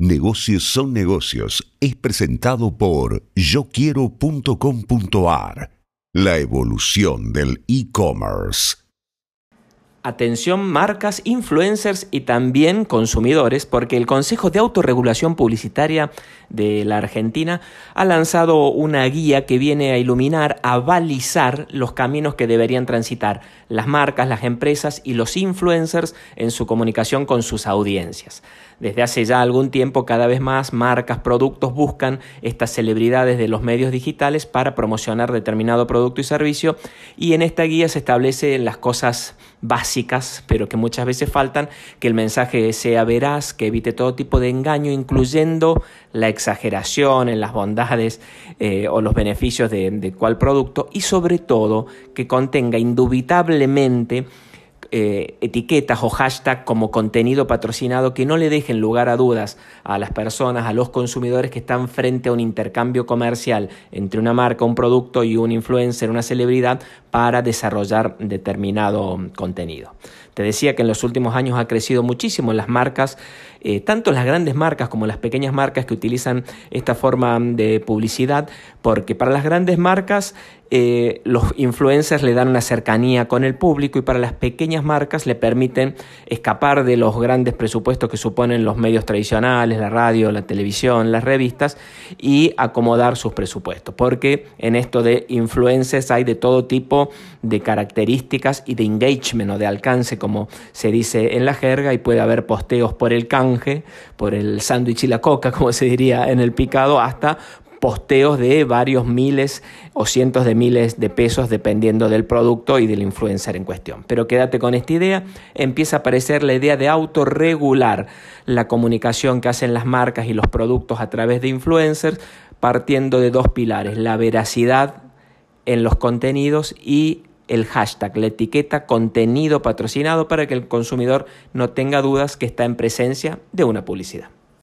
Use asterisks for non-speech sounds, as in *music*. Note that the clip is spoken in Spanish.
Negocios son negocios es presentado por yoquiero.com.ar. La evolución del e-commerce. Atención marcas, influencers y también consumidores, porque el Consejo de Autorregulación Publicitaria de la Argentina ha lanzado una guía que viene a iluminar, a balizar los caminos que deberían transitar las marcas, las empresas y los influencers en su comunicación con sus audiencias. Desde hace ya algún tiempo cada vez más marcas, productos buscan estas celebridades de los medios digitales para promocionar determinado producto y servicio y en esta guía se establecen las cosas básicas, pero que muchas veces faltan, que el mensaje sea veraz, que evite todo tipo de engaño, incluyendo la exageración en las bondades eh, o los beneficios de, cual producto y sobre todo que contenga indubitablemente eh, etiquetas o hashtag como contenido patrocinado que no le dejen lugar a dudas a las personas, a los consumidores que están frente a un intercambio comercial entre una marca, un producto y un influencer, una celebridad para desarrollar determinado contenido. Te decía que en los últimos años ha crecido muchísimo las marcas, eh, tanto las grandes marcas como las pequeñas marcas que utilizan esta forma de publicidad, porque para las grandes marcas eh, los influencers le dan una cercanía con el público y para las pequeñas marcas le permiten escapar de los grandes presupuestos que suponen los medios tradicionales, la radio, la televisión, las revistas y acomodar sus presupuestos, porque en esto de influencers hay de todo tipo de características y de engagement o de alcance, como se dice en la jerga, y puede haber posteos por el canje, por el sándwich y la coca, *laughs* como se diría en el picado, hasta posteos de varios miles o cientos de miles de pesos dependiendo del producto y del influencer en cuestión. Pero quédate con esta idea, empieza a aparecer la idea de autorregular la comunicación que hacen las marcas y los productos a través de influencers partiendo de dos pilares, la veracidad en los contenidos y el hashtag, la etiqueta contenido patrocinado para que el consumidor no tenga dudas que está en presencia de una publicidad.